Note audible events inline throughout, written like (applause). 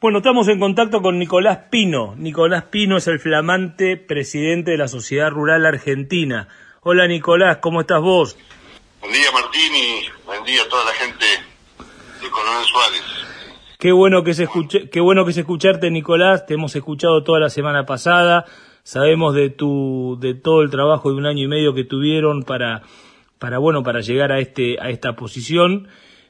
Bueno, estamos en contacto con Nicolás Pino. Nicolás Pino es el flamante presidente de la Sociedad Rural Argentina. Hola Nicolás, ¿cómo estás vos? Buen día Martín y buen día a toda la gente de Coronel Suárez. Qué bueno que se escuche, qué bueno que se escucharte Nicolás, te hemos escuchado toda la semana pasada, sabemos de tu de todo el trabajo de un año y medio que tuvieron para para bueno, para llegar a este a esta posición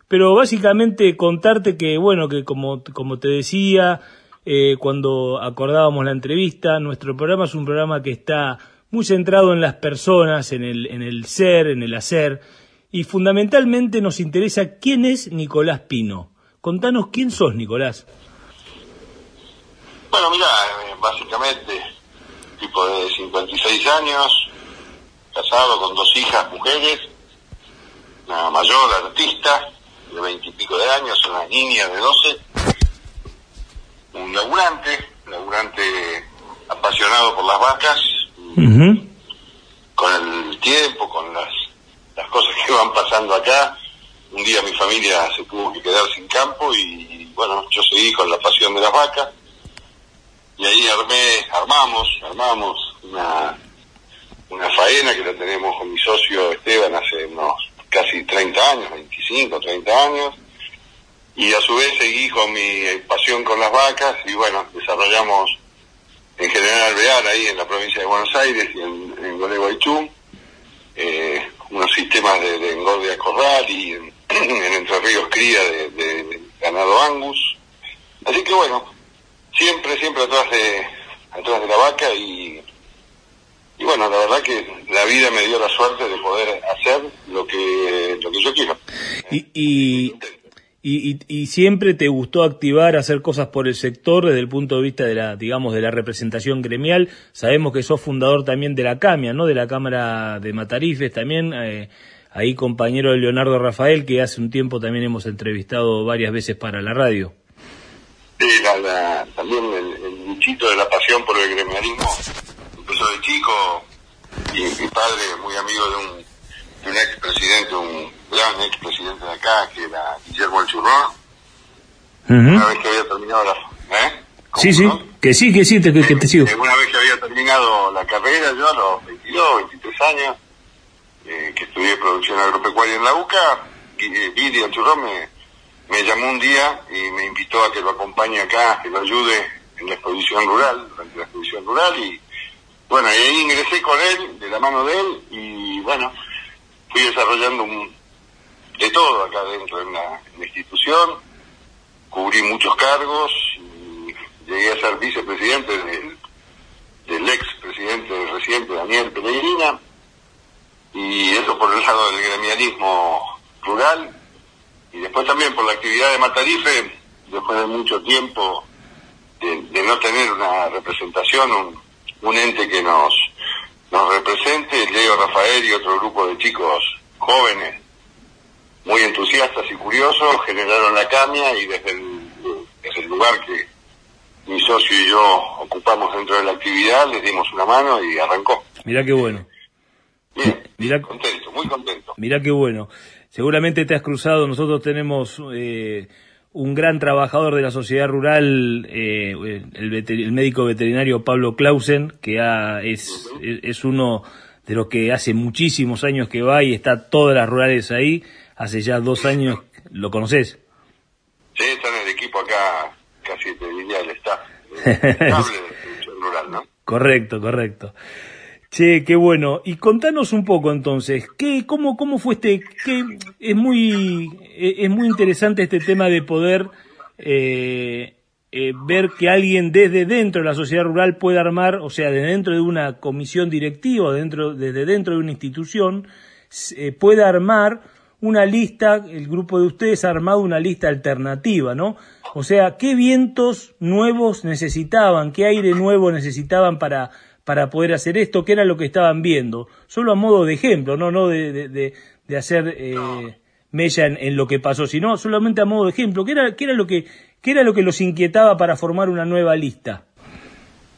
pero básicamente contarte que, bueno, que como, como te decía, eh, cuando acordábamos la entrevista, nuestro programa es un programa que está muy centrado en las personas, en el, en el ser, en el hacer, y fundamentalmente nos interesa quién es Nicolás Pino. Contanos quién sos, Nicolás. Bueno, mira, eh, básicamente, tipo de 56 años, casado con dos hijas mujeres, una mayor artista, de veintipico de años, una niña de doce, un laburante, laburante apasionado por las vacas, con el tiempo, con las, las cosas que (laughs) van pasando acá. Un día mi familia se tuvo que quedar sin campo y bueno, yo seguí con la pasión de las vacas. Y ahí armé, armamos, armamos una, una faena que la tenemos con mi socio Esteban hace unos casi 30 años, 25, 30 añén y a su vez seguí con mi pasión con las vacas y bueno, desarrollamos en General Alvear, ahí en la provincia de Buenos Aires y en, en Gualeguaychú, eh, unos sistemas de, engorde a corral y (clears throat) en, Entre Ríos cría de, ganado angus. Así que bueno, siempre, siempre atrás de, atrás de la vaca y y bueno, la verdad que la vida me dio la suerte de poder hacer lo que, lo que yo quiero. Y, y, y, y, siempre te gustó activar, hacer cosas por el sector desde el punto de vista de la, digamos, de la representación gremial. Sabemos que sos fundador también de la CAMIA, ¿no? De la Cámara de Matarifes también. Eh, ahí compañero de Leonardo Rafael, que hace un tiempo también hemos entrevistado varias veces para la radio. Sí, también el, el bichito de la pasión por el gremialismo de chico y mi padre, muy amigo de un, de un expresidente, un gran expresidente de acá, que era Guillermo El Churrón, una vez que había terminado la... ¿eh? Sí, sí, que sí, que sí, te, que, te sigo. Una vez que había terminado la carrera, yo a los 22, 23 años, eh, que estudié producción agropecuaria en la UCA, Guillermo El Churrón me, me llamó un día y me invitó a que lo acompañe acá, que lo ayude en la exposición rural, durante la exposición rural, y bueno, y ahí ingresé con él, de la mano de él, y bueno, fui desarrollando un, de todo acá dentro de la, institución, cubrí muchos cargos, y llegué a ser vicepresidente del, del ex presidente reciente, Daniel Pellegrina, y eso por el lado del gremialismo rural, y después también por la actividad de Matarife, después de mucho tiempo de, de no tener una representación, un, un ente que nos, nos represente, Leo Rafael y otro grupo de chicos jóvenes, muy entusiastas y curiosos, generaron la camia y desde el, desde el lugar que mi socio y yo ocupamos dentro de la actividad, les dimos una mano y arrancó. Mirá qué bueno. Bien, contento, muy contento. Mirá qué bueno. Seguramente te has cruzado, nosotros tenemos eh, un gran trabajador de la sociedad rural, eh, el, médico veterinario Pablo Clausen, que es, es uno de los que hace muchísimos años que va y está todas las rurales ahí. Hace ya dos años, ¿lo conoces? Sí, está en el equipo acá, casi te diría el staff. (laughs) rural, ¿no? Correcto, correcto. Che, qué bueno. Y contanos un poco entonces, ¿qué, cómo, cómo fue este, qué, es muy, e, es muy interesante este tema de poder eh, eh, ver que alguien desde dentro de la sociedad rural puede armar, o sea, desde dentro de una comisión directiva, dentro, desde dentro de una institución, eh, puede armar una lista, el grupo de ustedes ha armado una lista alternativa, ¿no? O sea, ¿qué vientos nuevos necesitaban, qué aire nuevo necesitaban para para poder hacer esto, que era lo que estaban viendo, solo a modo de ejemplo, no, no de, de, de hacer eh, mella en, lo que pasó, sino solamente a modo de ejemplo, ¿qué era, qué era, lo, que, qué era lo que los inquietaba para formar una nueva lista?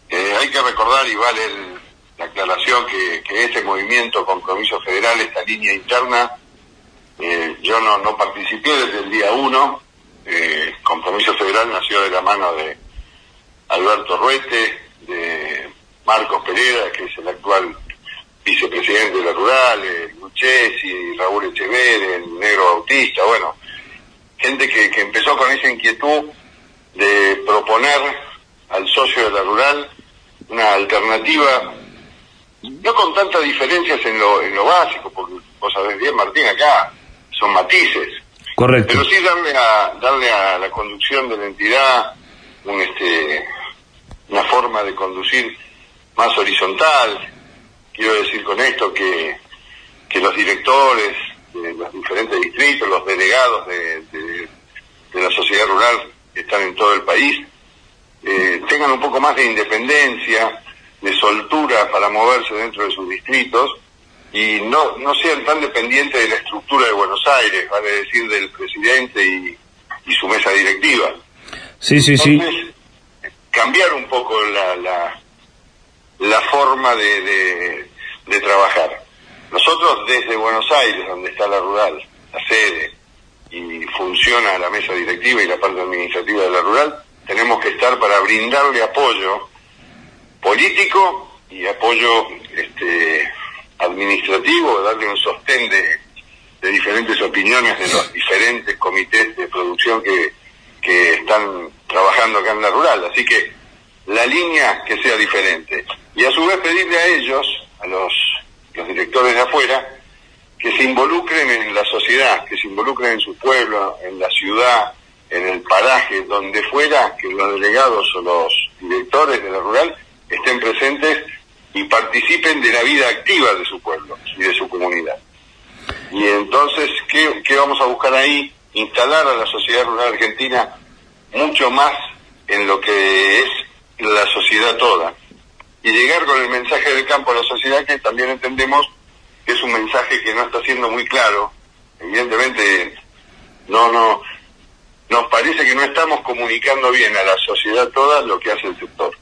Eh, hay que recordar, y vale la aclaración, que, que este movimiento Compromiso Federal, esta línea interna, eh, yo no, no participé desde el día uno, compromiso federal nació de la mano de Alberto Ruete, de Marcos Pereira, que es el actual vicepresidente de la Rural, y Raúl Echever, el negro autista, bueno, gente que, que empezó con esa inquietud de proponer al socio de la Rural una alternativa, no con tantas diferencias en lo, en lo básico, porque vos sabés bien, Martín, acá son matices. Correcto. Pero sí darle a, darle a la conducción de la entidad un, este, una forma de conducir más horizontal. Quiero decir con esto que, que los directores de los diferentes distritos, los delegados de, de, la sociedad rural que están en todo el país, eh, tengan un poco más de independencia, de soltura para moverse dentro de sus distritos y no, no sean tan dependientes de la estructura de Buenos Aires, vale decir, del presidente y, y su mesa directiva. Sí, sí, Entonces, sí. Cambiar un poco la, la, la forma de, de, trabajar. Nosotros desde Buenos Aires, donde está la rural, la sede, y funciona la mesa directiva y la parte administrativa de la rural, tenemos que estar para brindarle apoyo político y apoyo este, administrativo, darle un sostén de, de diferentes opiniones de los diferentes comités de producción que, que están trabajando acá en la rural. Así que la línea que sea diferente. Y a su vez pedirle a ellos, a los, directores de afuera, que se involucren en la sociedad, que se involucren en su pueblo, en la ciudad, en el paraje, donde fuera, que los delegados o los directores de la rural estén presentes y participen de la vida activa de su pueblo y de su comunidad. Y entonces, ¿qué, qué vamos a buscar ahí? Instalar a la sociedad rural argentina mucho más en lo que es la sociedad toda. Y llegar con el mensaje del campo a la sociedad que también entendemos que es un mensaje que no está siendo muy claro. Evidentemente, no, no, nos parece que no estamos comunicando bien a la sociedad toda lo que hace el sector.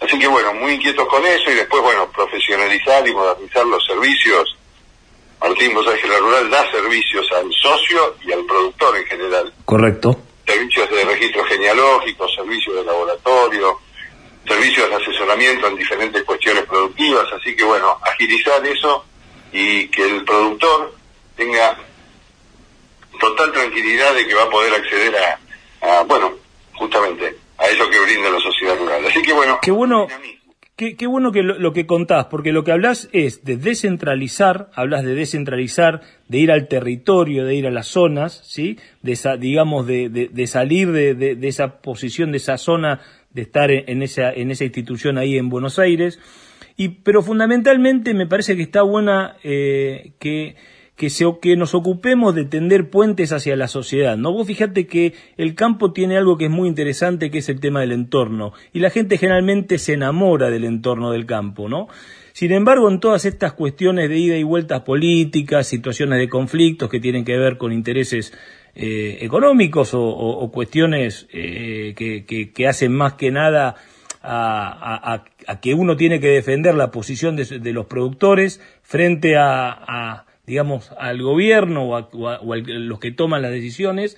Así que bueno, muy inquietos con eso y después, bueno, profesionalizar y modernizar los servicios. Martín, vos sabés que la rural da servicios al socio y al productor en general. Correcto. Servicios de registro genealógico, servicios de laboratorio, servicios de asesoramiento en diferentes cuestiones productivas. Así que bueno, agilizar eso y que el productor tenga total tranquilidad de que va a poder acceder a, a bueno, justamente a eso que brinda la sociedad rural. Así que bueno, qué bueno, qué, qué bueno que lo, lo, que contás, porque lo que hablas es de descentralizar, hablas de descentralizar, de ir al territorio, de ir a las zonas, ¿sí? De esa, digamos, de, de, de salir de, de, esa posición, de esa zona, de estar en esa, en esa institución ahí en Buenos Aires. Y, pero fundamentalmente me parece que está buena eh, que que, se, que nos ocupemos de tender puentes hacia la sociedad. ¿no? Vos fíjate que el campo tiene algo que es muy interesante, que es el tema del entorno. Y la gente generalmente se enamora del entorno del campo, ¿no? Sin embargo, en todas estas cuestiones de ida y vueltas políticas, situaciones de conflictos que tienen que ver con intereses eh, económicos o, cuestiones eh, que, hacen más que nada a, a, a, que uno tiene que defender la posición de, los productores frente a, digamos, al gobierno o a, a, a los que toman las decisiones.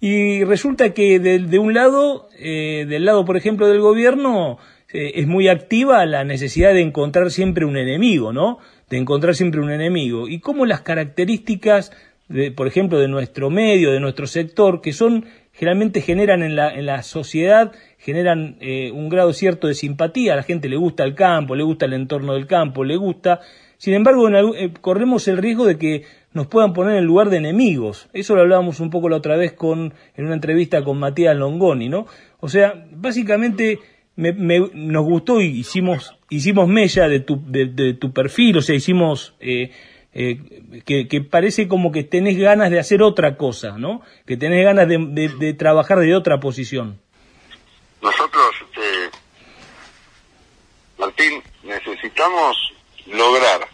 Y resulta que de, un lado, eh, del lado, por ejemplo, del gobierno, es muy activa la necesidad de encontrar siempre un enemigo, ¿no? De encontrar siempre un enemigo. Y cómo las características, de, por ejemplo, de nuestro medio, de nuestro sector, que son, generalmente generan en la, en la sociedad, generan eh, un grado cierto de simpatía. A la gente le gusta el campo, le gusta el entorno del campo, le gusta sin embargo, en eh, corremos el riesgo de que nos puedan poner en lugar de enemigos. Eso lo hablábamos un poco la otra vez con, en una entrevista con Matías Longoni, ¿no? O sea, básicamente me, me, nos gustó y hicimos, hicimos mella de tu, de tu perfil, o sea, hicimos, eh, eh, que, que, parece como que tenés ganas de hacer otra cosa, ¿no? Que tenés ganas de, de, de trabajar de otra posición. Nosotros, este, Martín, necesitamos lograr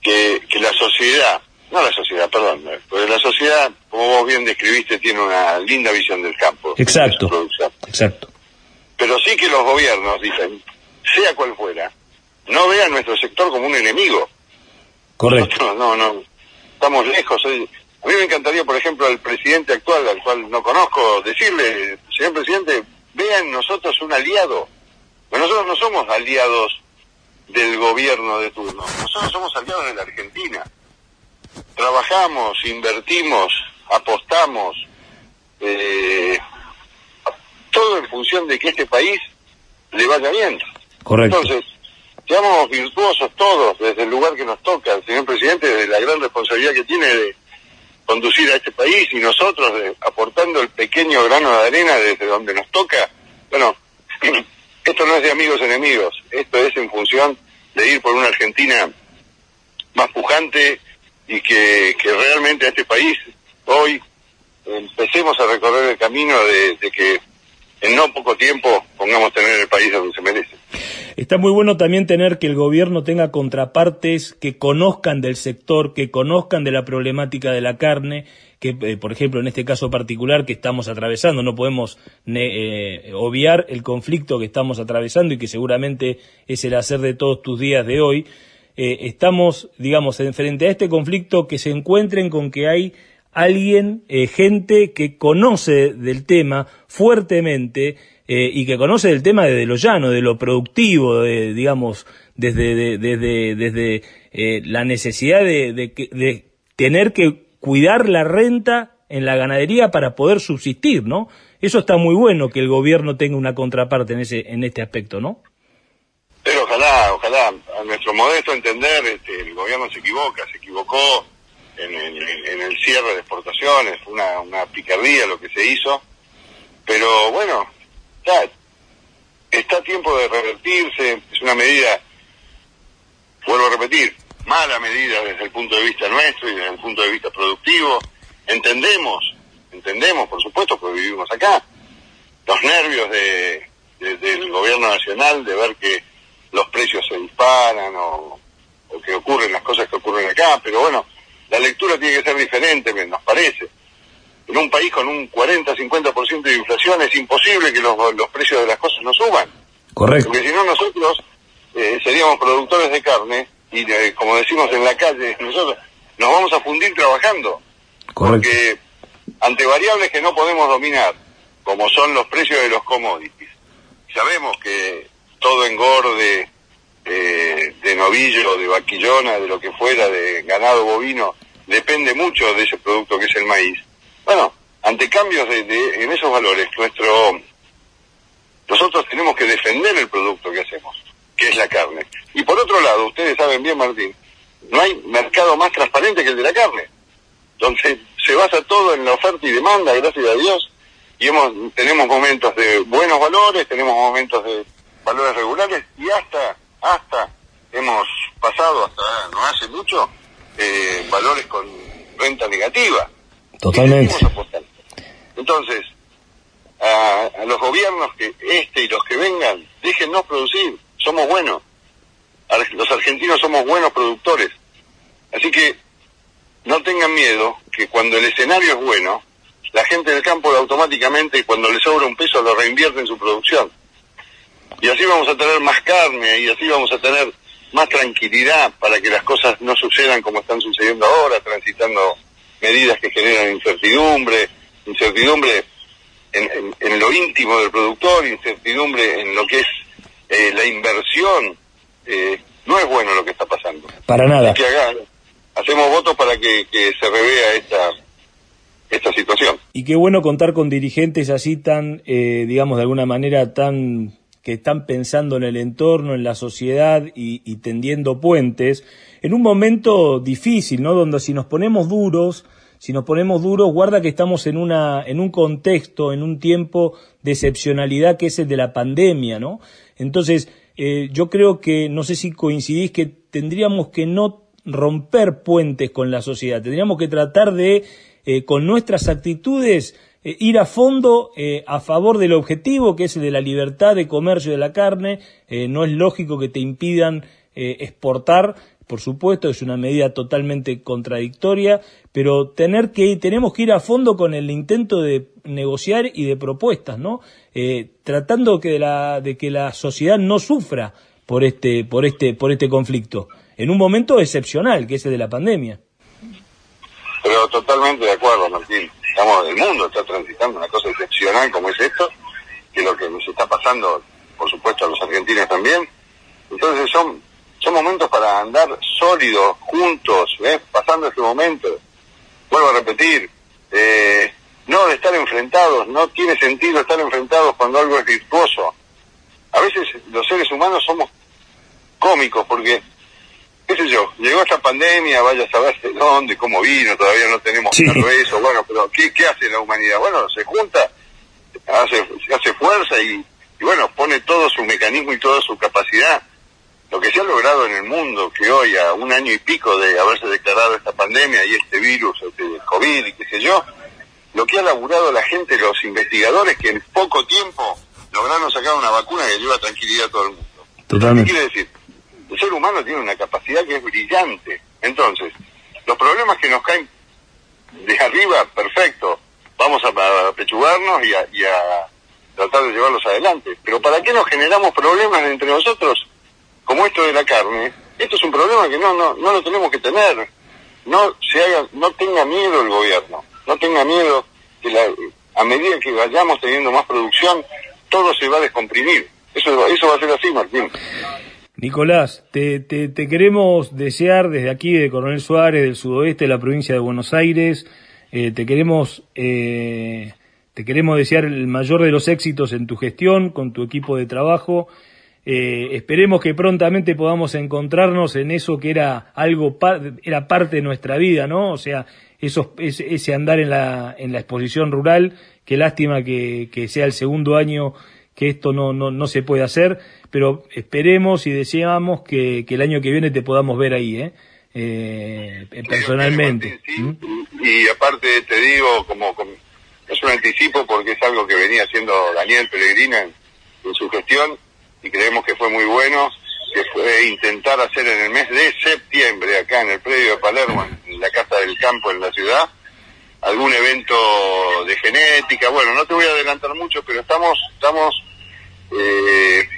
que, que la sociedad, no la sociedad, perdón, porque la sociedad, como vos bien describiste, tiene una linda visión del campo. Exacto. Exacto. Pero sí que los gobiernos dicen, sea cual fuera, no vean nuestro sector como un enemigo. Correcto. Nosotros no, no, estamos lejos. A mí me encantaría, por ejemplo, al presidente actual, al cual no conozco, decirle, señor presidente, vean nosotros un aliado. Pero nosotros no somos aliados del gobierno de turno, nosotros somos aliados de la Argentina. Trabajamos, invertimos, apostamos, eh, todo en función de que este país le vaya bien. Correcto. Entonces, seamos virtuosos todos desde el lugar que nos toca, señor presidente, de la gran responsabilidad que tiene de conducir a este país y nosotros aportando el pequeño grano de arena desde donde nos toca. Bueno, (clears throat) esto no es de amigos enemigos, esto es en función de ir por una Argentina más pujante y que, realmente a este país hoy empecemos a recorrer el camino de, que en no poco tiempo pongamos tener el país donde se merece. Está muy bueno también tener que el gobierno tenga contrapartes que conozcan del sector, que conozcan de la problemática de la carne, que eh, por ejemplo en este caso particular que estamos atravesando, no podemos eh, obviar el conflicto que estamos atravesando y que seguramente es el hacer de todos tus días de hoy. Eh, estamos, digamos, en, frente a este conflicto que se encuentren con que hay alguien, gente que conoce del tema fuertemente, eh, y que conoce el tema de lo llano, de lo productivo, de, digamos, desde, desde, desde eh, la necesidad de, de, tener que cuidar la renta en la ganadería para poder subsistir, ¿no? Eso está muy bueno que el gobierno tenga una contraparte en ese en este aspecto, ¿no? Pero ojalá, ojalá, a nuestro modesto entender, este, el gobierno se equivoca, se equivocó en, en, el cierre de exportaciones, fue una, una picardía lo que se hizo, pero bueno, está a tiempo de revertirse, es una medida, vuelvo a repetir, mala medida desde el punto de vista nuestro y desde el punto de vista productivo. Entendemos, entendemos, por supuesto, porque vivimos acá, los nervios de, del gobierno nacional de ver que los precios se disparan o, o que ocurren las cosas que ocurren acá, pero bueno, la lectura tiene que ser diferente, nos parece en un país con un 40-50% de inflación es imposible que los, precios de las cosas no suban. Correcto. Porque si no nosotros eh, seríamos productores de carne y como decimos en la calle, (laughs) nosotros nos vamos a fundir trabajando. Correcto. Porque ante variables que no podemos dominar, como son los precios de los commodities, sabemos que todo engorde eh, de novillo, de vaquillona, de lo que fuera, de ganado bovino, depende mucho de ese producto que es el maíz bueno, ante cambios de, en esos valores, nuestro nosotros tenemos que defender el producto que hacemos, que es la carne. Y por otro lado, ustedes saben bien, Martín, no hay mercado más transparente que el de la carne. Entonces, se basa todo en la oferta y demanda, gracias a Dios, y hemos, tenemos momentos de buenos valores, tenemos momentos de valores regulares, y hasta, hasta, hemos pasado, hasta no hace mucho, eh, valores con renta negativa. Totalmente. Entonces, a, los gobiernos que este y los que vengan, déjennos producir, somos buenos. Los argentinos somos buenos productores. Así que no tengan miedo que cuando el escenario es bueno, la gente del campo automáticamente cuando le sobra un peso lo reinvierte en su producción. Y así vamos a tener más carne y así vamos a tener más tranquilidad para que las cosas no sucedan como están sucediendo ahora, transitando medidas que generan incertidumbre, incertidumbre en, lo íntimo del productor, incertidumbre en lo que es eh, la inversión. Eh, no es bueno lo que está pasando. Para nada. Que hacemos votos para que, se revea esta, esta situación. Y qué bueno contar con dirigentes así tan, eh, digamos, de alguna manera tan que están pensando en el entorno, en la sociedad y, tendiendo puentes, en un momento difícil, ¿no? Donde si nos ponemos duros, si nos ponemos duros, guarda que estamos en una, en un contexto, en un tiempo de excepcionalidad que es el de la pandemia, ¿no? Entonces, eh, yo creo que, no sé si coincidís, que tendríamos que no romper puentes con la sociedad, tendríamos que tratar de, eh, con nuestras actitudes, eh, ir a fondo eh, a favor del objetivo que es el de la libertad de comercio de la carne. Eh, no es lógico que te impidan exportar, por supuesto, es una medida totalmente contradictoria, pero tener que tenemos que ir a fondo con el intento de negociar y de propuestas, ¿no? tratando que de, la, de que la sociedad no sufra por este, por este, por este conflicto, en un momento excepcional que es el de la pandemia. Pero totalmente de acuerdo, Martín. Estamos, el mundo está transitando una cosa excepcional como es esto, que lo que nos está pasando, por supuesto, a los argentinos también. Entonces son, son momentos para andar sólidos, juntos, ¿ves? pasando este momento. Vuelvo a repetir, eh, no de estar enfrentados, no tiene sentido estar enfrentados cuando algo es virtuoso. A veces los seres humanos somos cómicos porque qué sé yo, llegó esta pandemia, vaya a saber de dónde, cómo vino, todavía no tenemos claro eso, bueno, pero ¿qué, ¿qué hace la humanidad? Bueno, se junta, hace, hace fuerza y, bueno, pone todo su mecanismo y toda su capacidad. Lo que se ha logrado en el mundo, que hoy a un año y pico de haberse declarado esta pandemia y este virus, este COVID y qué sé yo, lo que ha laburado la gente, los investigadores, que en poco tiempo lograron sacar una vacuna que lleva tranquilidad a todo el mundo. Totalmente. ¿Qué quiere decir? El ser humano tiene una capacidad que es brillante. Entonces, los problemas que nos caen de arriba, perfecto, vamos a, pechugarnos y a, tratar de llevarlos adelante. Pero ¿para qué nos generamos problemas entre nosotros? Como esto de la carne, esto es un problema que no, no, no lo tenemos que tener. No se haga, no tenga miedo el gobierno, no tenga miedo que la, a medida que vayamos teniendo más producción, todo se va a descomprimir. Eso, eso va a ser así, Martín. Nicolás, te, te, queremos desear desde aquí, de Coronel Suárez, del sudoeste de la provincia de Buenos Aires, eh, te queremos eh, te queremos desear el mayor de los éxitos en tu gestión, con tu equipo de trabajo. Eh, esperemos que prontamente podamos encontrarnos en eso que era algo era parte de nuestra vida, ¿no? O sea, ese, andar en la, en la exposición rural. Qué lástima que sea el segundo año que esto no, no, no se puede hacer, pero esperemos y deseamos que, que el año que viene te podamos ver ahí, ¿eh? eh personalmente. ¿Mm? Y aparte te digo, como, es un anticipo porque es algo que venía haciendo Daniel Pellegrina en, en, su gestión y creemos que fue muy bueno, que fue intentar hacer en el mes de septiembre acá en el predio de Palermo, en la Casa del Campo en la ciudad, algún evento de genética. Bueno, no te voy a adelantar mucho, pero estamos, estamos eh,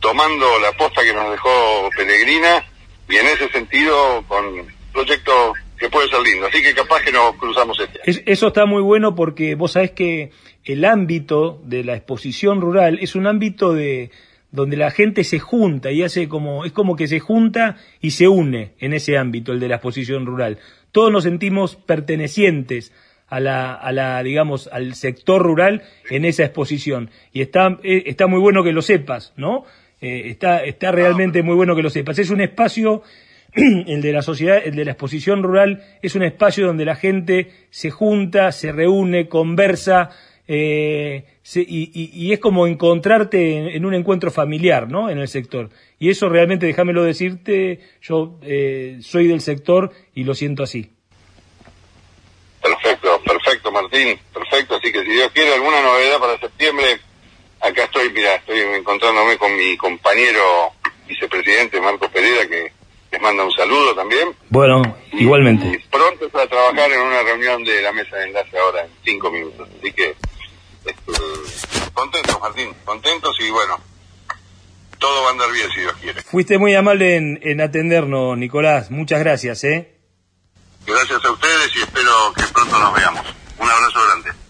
tomando la posta que nos dejó Pellegrina y en ese sentido con proyecto que puede ser lindo. Así que capaz que nos cruzamos este. eso está muy bueno porque vos sabés que el ámbito de la exposición rural es un ámbito de donde la gente se junta y hace como es como que se junta y se une en ese ámbito el de la exposición rural. Todos nos sentimos pertenecientes a la, a la, digamos, al sector rural en esa exposición. Y está, eh, está muy bueno que lo sepas, ¿no? Eh, está, está realmente muy bueno que lo sepas. Es un espacio, (clears throat) el de la sociedad, el de la exposición rural, es un espacio donde la gente se junta, se reúne, conversa, eh, y, y, es como encontrarte en, un encuentro familiar, ¿no? En el sector. Y eso realmente, déjamelo decirte, yo eh, soy del sector y lo siento así. Martín, perfecto. Así que si Dios quiere alguna novedad para septiembre, acá estoy, mira, estoy encontrándome con mi compañero vicepresidente Marco Pereira, que les manda un saludo también. Bueno, igualmente. pronto para trabajar en una reunión de la mesa de enlace ahora en cinco minutos. Así que, este, contentos, Martín, contentos y bueno, todo va a andar bien si Dios quiere. Fuiste muy amable en, en atendernos, Nicolás. Muchas gracias, ¿eh? Gracias a ustedes y espero que pronto nos veamos. Un abrazo grande.